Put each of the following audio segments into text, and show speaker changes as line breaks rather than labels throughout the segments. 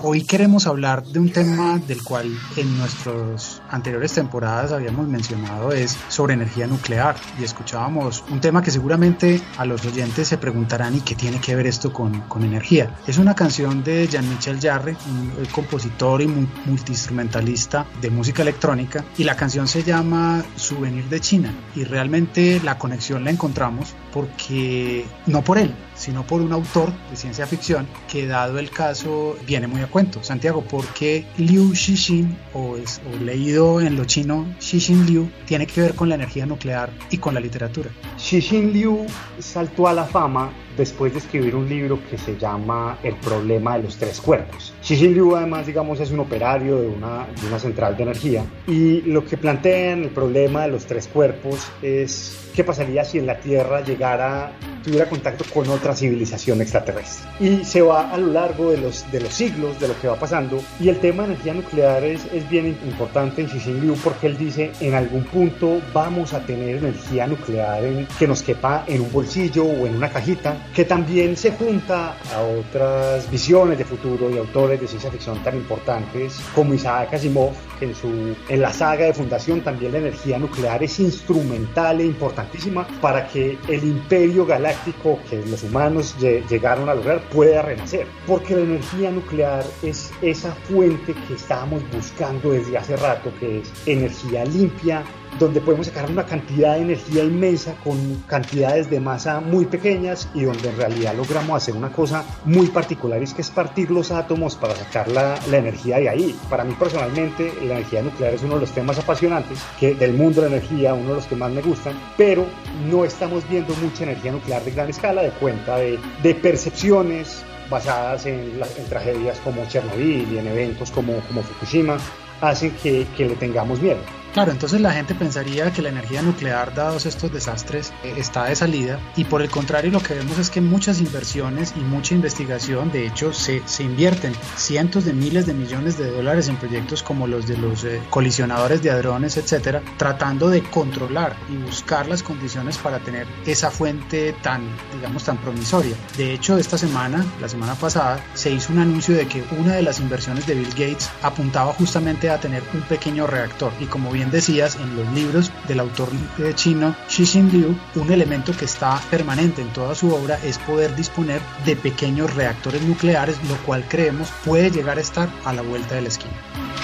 Hoy queremos hablar de un tema del cual en nuestras anteriores temporadas habíamos mencionado, es sobre energía nuclear y escuchábamos un tema que seguramente a los oyentes se preguntarán y qué tiene que ver esto con, con energía. Es una canción de Jean-Michel Jarre, un compositor y multiinstrumentalista de música electrónica y la canción se llama Souvenir de China y realmente la conexión la encontramos porque no por él, sino por un autor de ciencia ficción que dado el caso viene muy a cuento. Santiago, ¿por qué Liu Xixin, o, es, o leído en lo chino Xixin Liu, tiene que ver con la energía nuclear y con la literatura?
Xixin Liu saltó a la fama después de escribir un libro que se llama El problema de los tres cuerpos. Xixin Liu además, digamos, es un operario de una, de una central de energía y lo que plantea en el problema de los tres cuerpos es qué pasaría si en la Tierra llegara, tuviera contacto con otra civilización extraterrestre. Y se va a lo largo de los, de los siglos de lo que va pasando. Y el tema de energía nuclear es, es bien importante en Xixin Liu porque él dice, en algún punto vamos a tener energía nuclear en, que nos quepa en un bolsillo o en una cajita, que también se junta a otras visiones de futuro y autores de ciencia ficción tan importantes como Isaac Asimov, que en, su, en la saga de fundación también la energía nuclear es instrumental e importante para que el imperio galáctico que los humanos llegaron a lograr pueda renacer. Porque la energía nuclear es esa fuente que estábamos buscando desde hace rato, que es energía limpia, donde podemos sacar una cantidad de energía inmensa con cantidades de masa muy pequeñas y donde en realidad logramos hacer una cosa muy particular, es que es partir los átomos para sacar la, la energía de ahí. Para mí personalmente la energía nuclear es uno de los temas apasionantes que del mundo de la energía, uno de los que más me gustan, pero no estamos viendo mucha energía nuclear de gran escala de cuenta de, de percepciones basadas en, en, tragedias como Chernobyl y en eventos como, como Fukushima, hacen que, que le tengamos miedo.
Claro, entonces la gente pensaría que la energía nuclear, dados estos desastres, eh, está de salida y por el contrario lo que vemos es que muchas inversiones y mucha investigación, de hecho, se, se invierten cientos de miles de millones de dólares en proyectos como los de los eh, colisionadores de hadrones, etcétera, tratando de controlar y buscar las condiciones para tener esa fuente tan, digamos, tan promisoria. De hecho, esta semana, la semana pasada, se hizo un anuncio de que una de las inversiones de Bill Gates apuntaba justamente a tener un pequeño reactor y como bien decías en los libros del autor chino Xixin Liu, un elemento que está permanente en toda su obra es poder disponer de pequeños reactores nucleares, lo cual creemos puede llegar a estar a la vuelta de la esquina.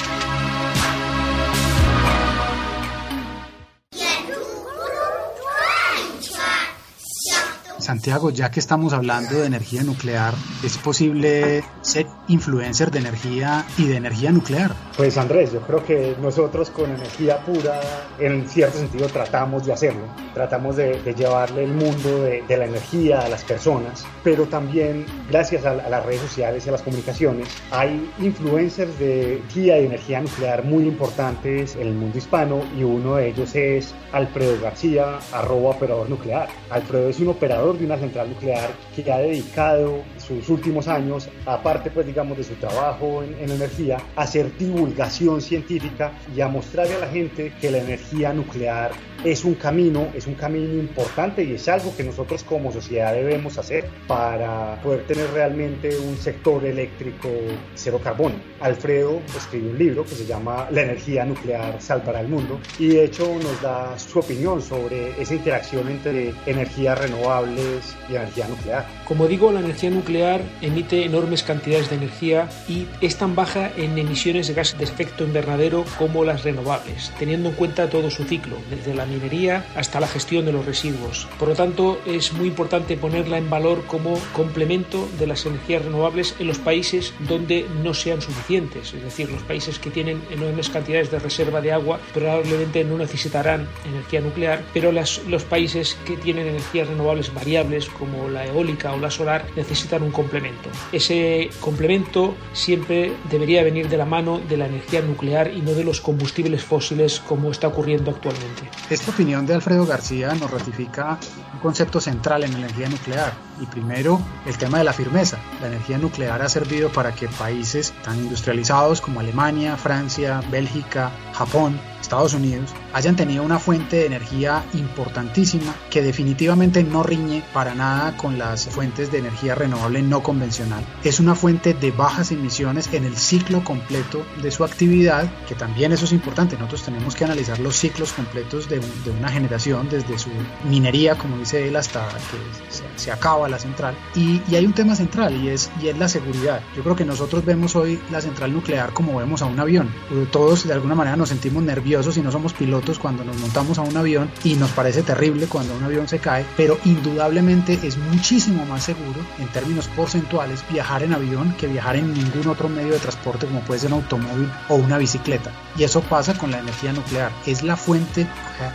Santiago, ya que estamos hablando de energía nuclear, ¿es posible ser influencer de energía y de energía nuclear?
Pues Andrés, yo creo que nosotros con energía pura, en cierto sentido, tratamos de hacerlo. Tratamos de, de llevarle el mundo de, de, la energía a las personas, pero también gracias a, a, las redes sociales y a las comunicaciones, hay influencers de energía y energía nuclear muy importantes en el mundo hispano y uno de ellos es Alfredo García, arroba operador nuclear. Alfredo es un operador de una central nuclear que ha dedicado sus últimos años, aparte pues digamos de su trabajo en, en, energía, a hacer divulgación científica y a mostrarle a la gente que la energía nuclear es un camino, es un camino importante y es algo que nosotros como sociedad debemos hacer para poder tener realmente un sector eléctrico cero carbono. Alfredo escribió un libro que se llama La energía nuclear salvará el mundo y de hecho nos da su opinión sobre esa interacción entre energías renovables y energía nuclear.
Como digo, la energía nuclear emite enormes cantidades de energía y es tan baja en emisiones de gases de efecto invernadero como las renovables, teniendo en cuenta todo su ciclo, desde la minería hasta la gestión de los residuos. Por lo tanto, es muy importante ponerla en valor como complemento de las energías renovables en los países donde no sean suficientes, es decir, los países que tienen enormes cantidades de reserva de agua probablemente no necesitarán energía nuclear, pero las, los países que tienen energías renovables variables como la eólica o la solar necesitan un complemento. Ese complemento siempre debería venir de la mano de la energía nuclear y no de los combustibles fósiles como está ocurriendo actualmente.
Esta opinión de Alfredo García nos ratifica un concepto central en la energía nuclear y primero el tema de la firmeza. La energía nuclear ha servido para que países tan industrializados como Alemania, Francia, Bélgica, Japón, Estados Unidos hayan tenido una fuente de energía importantísima que definitivamente no riñe para nada con las fuentes de energía renovable no convencional. Es una fuente de bajas emisiones en el ciclo completo de su actividad, que también eso es importante. Nosotros tenemos que analizar los ciclos completos de, una generación, desde su minería, como dice él, hasta que se, acaba la central. Y, hay un tema central y es, y es la seguridad. Yo creo que nosotros vemos hoy la central nuclear como vemos a un avión. Todos de alguna manera nos sentimos nerviosos si no somos pilotos cuando nos montamos a un avión y nos parece terrible cuando un avión se cae, pero indudablemente es muchísimo más seguro en términos porcentuales viajar en avión que viajar en ningún otro medio de transporte como puede ser un automóvil o una bicicleta. Y eso pasa con la energía nuclear. Es la fuente eh,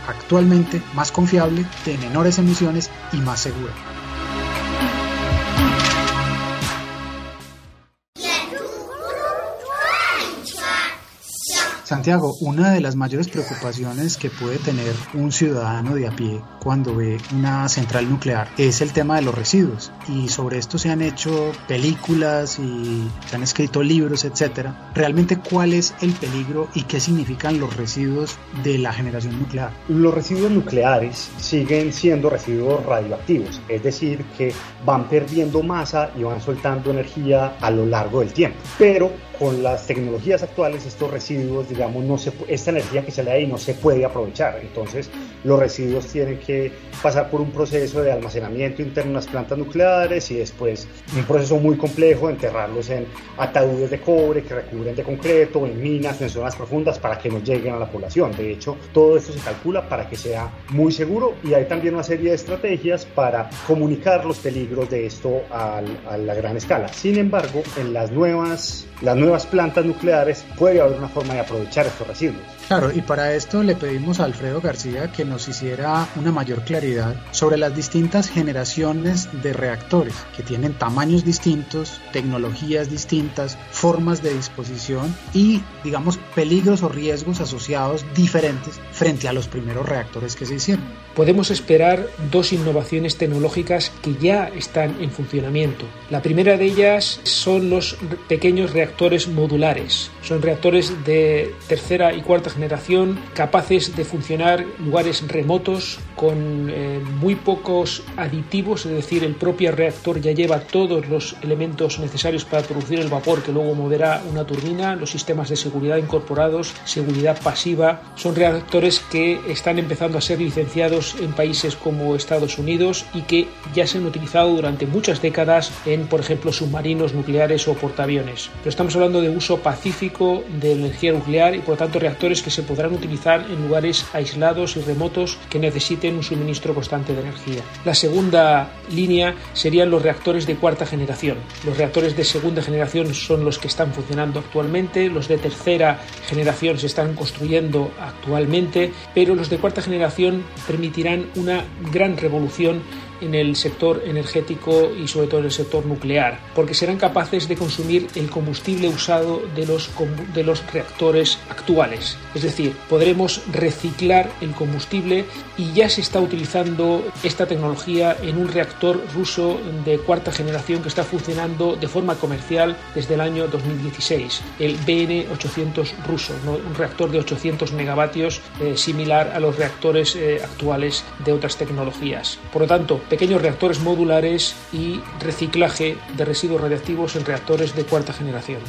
actualmente más confiable, de menores emisiones y más segura. Santiago, una de las mayores preocupaciones que puede tener un ciudadano de a pie cuando ve una central nuclear es el tema de los residuos. Y sobre esto se han hecho películas y se han escrito libros, etcétera. Realmente, ¿cuál es el peligro y qué significan los residuos de la generación nuclear?
Los residuos nucleares siguen siendo residuos radioactivos, es decir, que van perdiendo masa y van soltando energía a lo largo del tiempo. Pero con las tecnologías actuales estos residuos, digamos, no se, esta energía que se le da ahí no se puede aprovechar. Entonces los residuos tienen que pasar por un proceso de almacenamiento interno en las plantas nucleares y después un proceso muy complejo de enterrarlos en ataúdes de cobre que recubren de concreto, en minas, en zonas profundas para que no lleguen a la población. De hecho, todo esto se calcula para que sea muy seguro y hay también una serie de estrategias para comunicar los peligros de esto a, a la gran escala. Sin embargo, en las nuevas las nuevas plantas nucleares puede haber una forma de aprovechar estos residuos.
Claro, y para esto le pedimos a Alfredo García que nos hiciera una mayor claridad sobre las distintas generaciones de reactores que tienen tamaños distintos, tecnologías distintas, formas de disposición y, digamos, peligros o riesgos asociados diferentes frente a los primeros reactores que se hicieron.
Podemos esperar dos innovaciones tecnológicas que ya están en funcionamiento. La primera de ellas son los pequeños reactores modulares. Son reactores de tercera y cuarta generación capaces de funcionar en lugares remotos con eh, muy pocos aditivos, es decir, el propio reactor ya lleva todos los elementos necesarios para producir el vapor que luego moverá una turbina, los sistemas de seguridad incorporados, seguridad pasiva. Son reactores que están empezando a ser licenciados en países como Estados Unidos y que ya se han utilizado durante muchas décadas en, por ejemplo, submarinos nucleares o portaaviones. Pero estamos hablando de uso pacífico de energía nuclear y, por lo tanto, reactores que se podrán utilizar en lugares aislados y remotos que necesiten un suministro constante de energía. La segunda línea serían los reactores de cuarta generación. Los reactores de segunda generación son los que están funcionando actualmente, los de tercera generación se están construyendo actualmente, pero los de cuarta generación permitirán una gran revolución en el sector energético y sobre todo en el sector nuclear, porque serán capaces de consumir el combustible usado de los, de los reactores actuales. Es decir, podremos reciclar el combustible y ya se está utilizando esta tecnología en un reactor ruso de cuarta generación que está funcionando de forma comercial desde el año 2016, el BN800 ruso, un reactor de 800 megavatios eh, similar a los reactores eh, actuales de otras tecnologías. Por lo tanto, pequeños reactores modulares y reciclaje de residuos radiactivos en reactores de cuarta generación.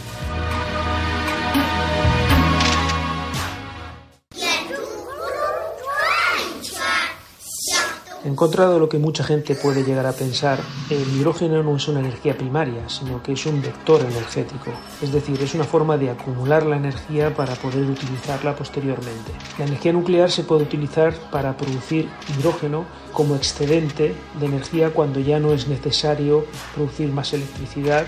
En contra de lo que mucha gente puede llegar a pensar, el hidrógeno no es una energía primaria, sino que es un vector energético, es decir, es una forma de acumular la energía para poder utilizarla posteriormente. La energía nuclear se puede utilizar para producir hidrógeno como excedente de energía cuando ya no es necesario producir más electricidad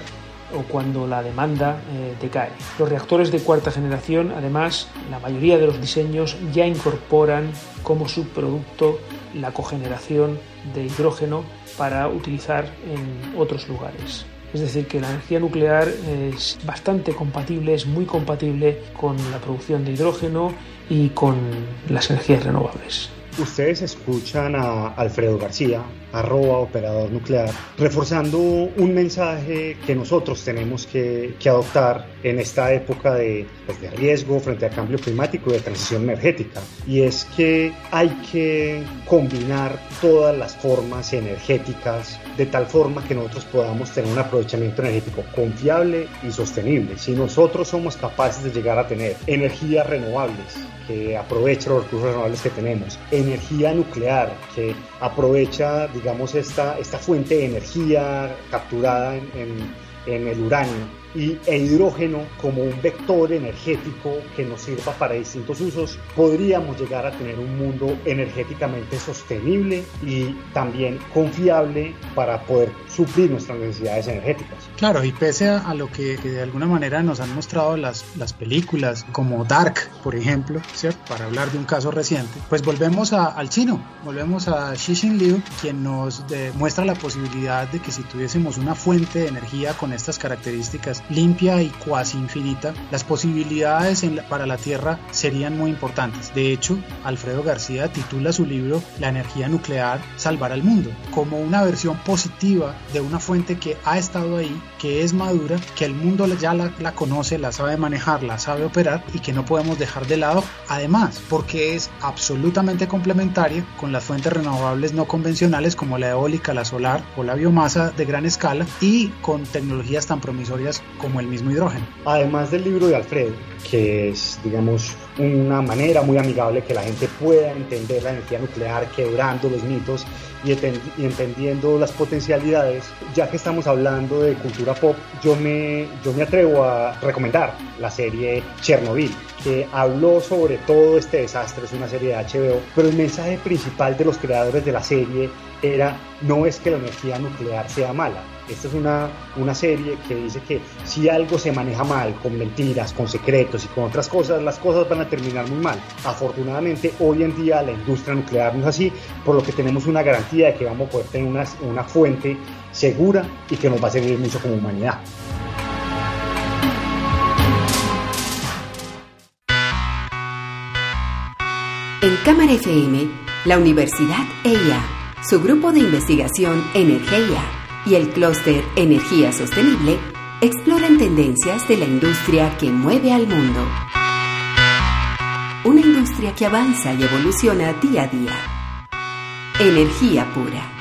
o cuando la demanda eh, decae. Los reactores de cuarta generación, además, la mayoría de los diseños ya incorporan como subproducto la cogeneración de hidrógeno para utilizar en otros lugares. Es decir, que la energía nuclear es bastante compatible, es muy compatible con la producción de hidrógeno y con las energías renovables.
Ustedes escuchan a Alfredo García, arroba operador nuclear, reforzando un mensaje que nosotros tenemos que, adoptar en esta época de, pues, de, riesgo frente al cambio climático y de transición energética. Y es que hay que combinar todas las formas energéticas de tal forma que nosotros podamos tener un aprovechamiento energético confiable y sostenible. Si nosotros somos capaces de llegar a tener energías renovables que aprovechen los recursos renovables que tenemos, energía nuclear que aprovecha, digamos, esta, esta fuente de energía capturada en, en el uranio y, e hidrógeno como un vector energético que nos sirva para distintos usos, podríamos llegar a tener un mundo energéticamente sostenible y también confiable para poder suplir nuestras necesidades energéticas.
Claro, y pese a, lo que, de alguna manera nos han mostrado las, las películas como Dark, por ejemplo, ¿cierto? para hablar de un caso reciente, pues volvemos al chino, volvemos a Xi Liu, quien nos muestra la posibilidad de que si tuviésemos una fuente de energía con estas características limpia y cuasi infinita, las posibilidades para la Tierra serían muy importantes. De hecho, Alfredo García titula su libro La energía nuclear salvará al mundo, como una versión positiva de una fuente que ha estado ahí, que es madura, que el mundo ya la, la conoce, la sabe manejar, la sabe operar y que no podemos dejar de lado, además, porque es absolutamente complementaria con las fuentes renovables no convencionales como la eólica, la solar o la biomasa de gran escala y con tecnologías tan promisorias como el mismo hidrógeno.
Además del libro de Alfredo, que es, digamos, una manera muy amigable que la gente pueda entender la energía nuclear, quebrando los mitos y, y, entendiendo las potencialidades. Ya que estamos hablando de cultura pop, yo me, yo me atrevo a recomendar la serie Chernobyl, que habló sobre todo este desastre, es una serie de HBO, pero el mensaje principal de los creadores de la serie era no es que la energía nuclear sea mala. Esta es una, una serie que dice que si algo se maneja mal, con mentiras, con secretos y con otras cosas, las cosas van a terminar muy mal. Afortunadamente, hoy en día la industria nuclear no es así, por lo que tenemos una garantía de que vamos a poder tener una, una fuente segura y que nos va a servir mucho como humanidad.
En Cámara FM, la Universidad EIA, su grupo de investigación Energía y el clúster Energía Sostenible exploran tendencias de la industria que mueve al mundo. Una industria que avanza y evoluciona día a día. Energía pura.